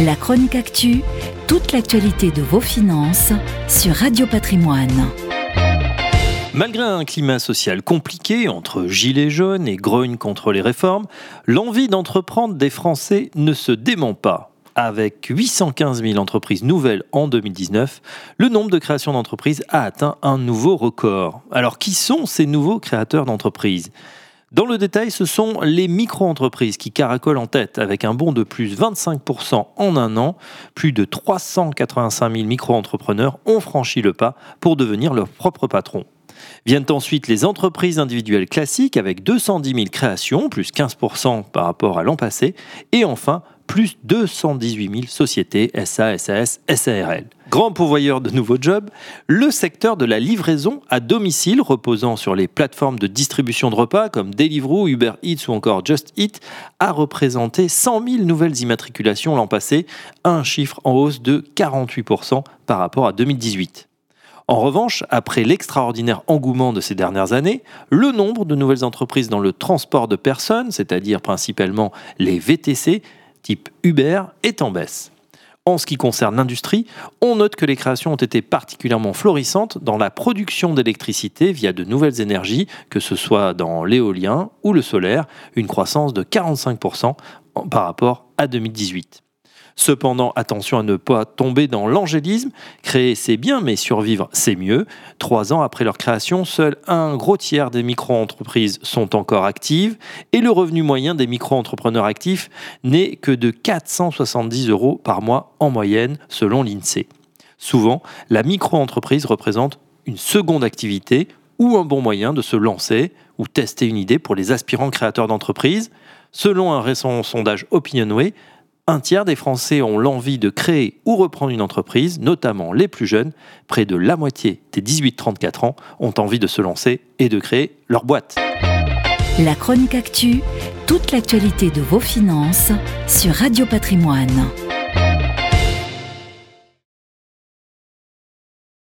La chronique actu, toute l'actualité de vos finances sur Radio Patrimoine. Malgré un climat social compliqué entre gilets jaunes et grogne contre les réformes, l'envie d'entreprendre des Français ne se dément pas. Avec 815 000 entreprises nouvelles en 2019, le nombre de créations d'entreprises a atteint un nouveau record. Alors qui sont ces nouveaux créateurs d'entreprises? Dans le détail, ce sont les micro-entreprises qui caracolent en tête avec un bond de plus 25% en un an. Plus de 385 000 micro-entrepreneurs ont franchi le pas pour devenir leur propre patron. Viennent ensuite les entreprises individuelles classiques avec 210 000 créations, plus 15% par rapport à l'an passé. Et enfin, plus 218 000 sociétés SA, SAS, SARL. Grand pourvoyeur de nouveaux jobs, le secteur de la livraison à domicile reposant sur les plateformes de distribution de repas comme Deliveroo, Uber Eats ou encore Just Eat a représenté 100 000 nouvelles immatriculations l'an passé, un chiffre en hausse de 48% par rapport à 2018. En revanche, après l'extraordinaire engouement de ces dernières années, le nombre de nouvelles entreprises dans le transport de personnes, c'est-à-dire principalement les VTC, type Uber est en baisse. En ce qui concerne l'industrie, on note que les créations ont été particulièrement florissantes dans la production d'électricité via de nouvelles énergies, que ce soit dans l'éolien ou le solaire, une croissance de 45% par rapport à 2018. Cependant, attention à ne pas tomber dans l'angélisme. Créer, c'est bien, mais survivre, c'est mieux. Trois ans après leur création, seul un gros tiers des micro-entreprises sont encore actives et le revenu moyen des micro-entrepreneurs actifs n'est que de 470 euros par mois en moyenne, selon l'INSEE. Souvent, la micro-entreprise représente une seconde activité ou un bon moyen de se lancer ou tester une idée pour les aspirants créateurs d'entreprise. Selon un récent sondage Opinionway, un tiers des Français ont l'envie de créer ou reprendre une entreprise, notamment les plus jeunes. Près de la moitié des 18-34 ans ont envie de se lancer et de créer leur boîte. La chronique actu, toute l'actualité de vos finances sur Radio Patrimoine.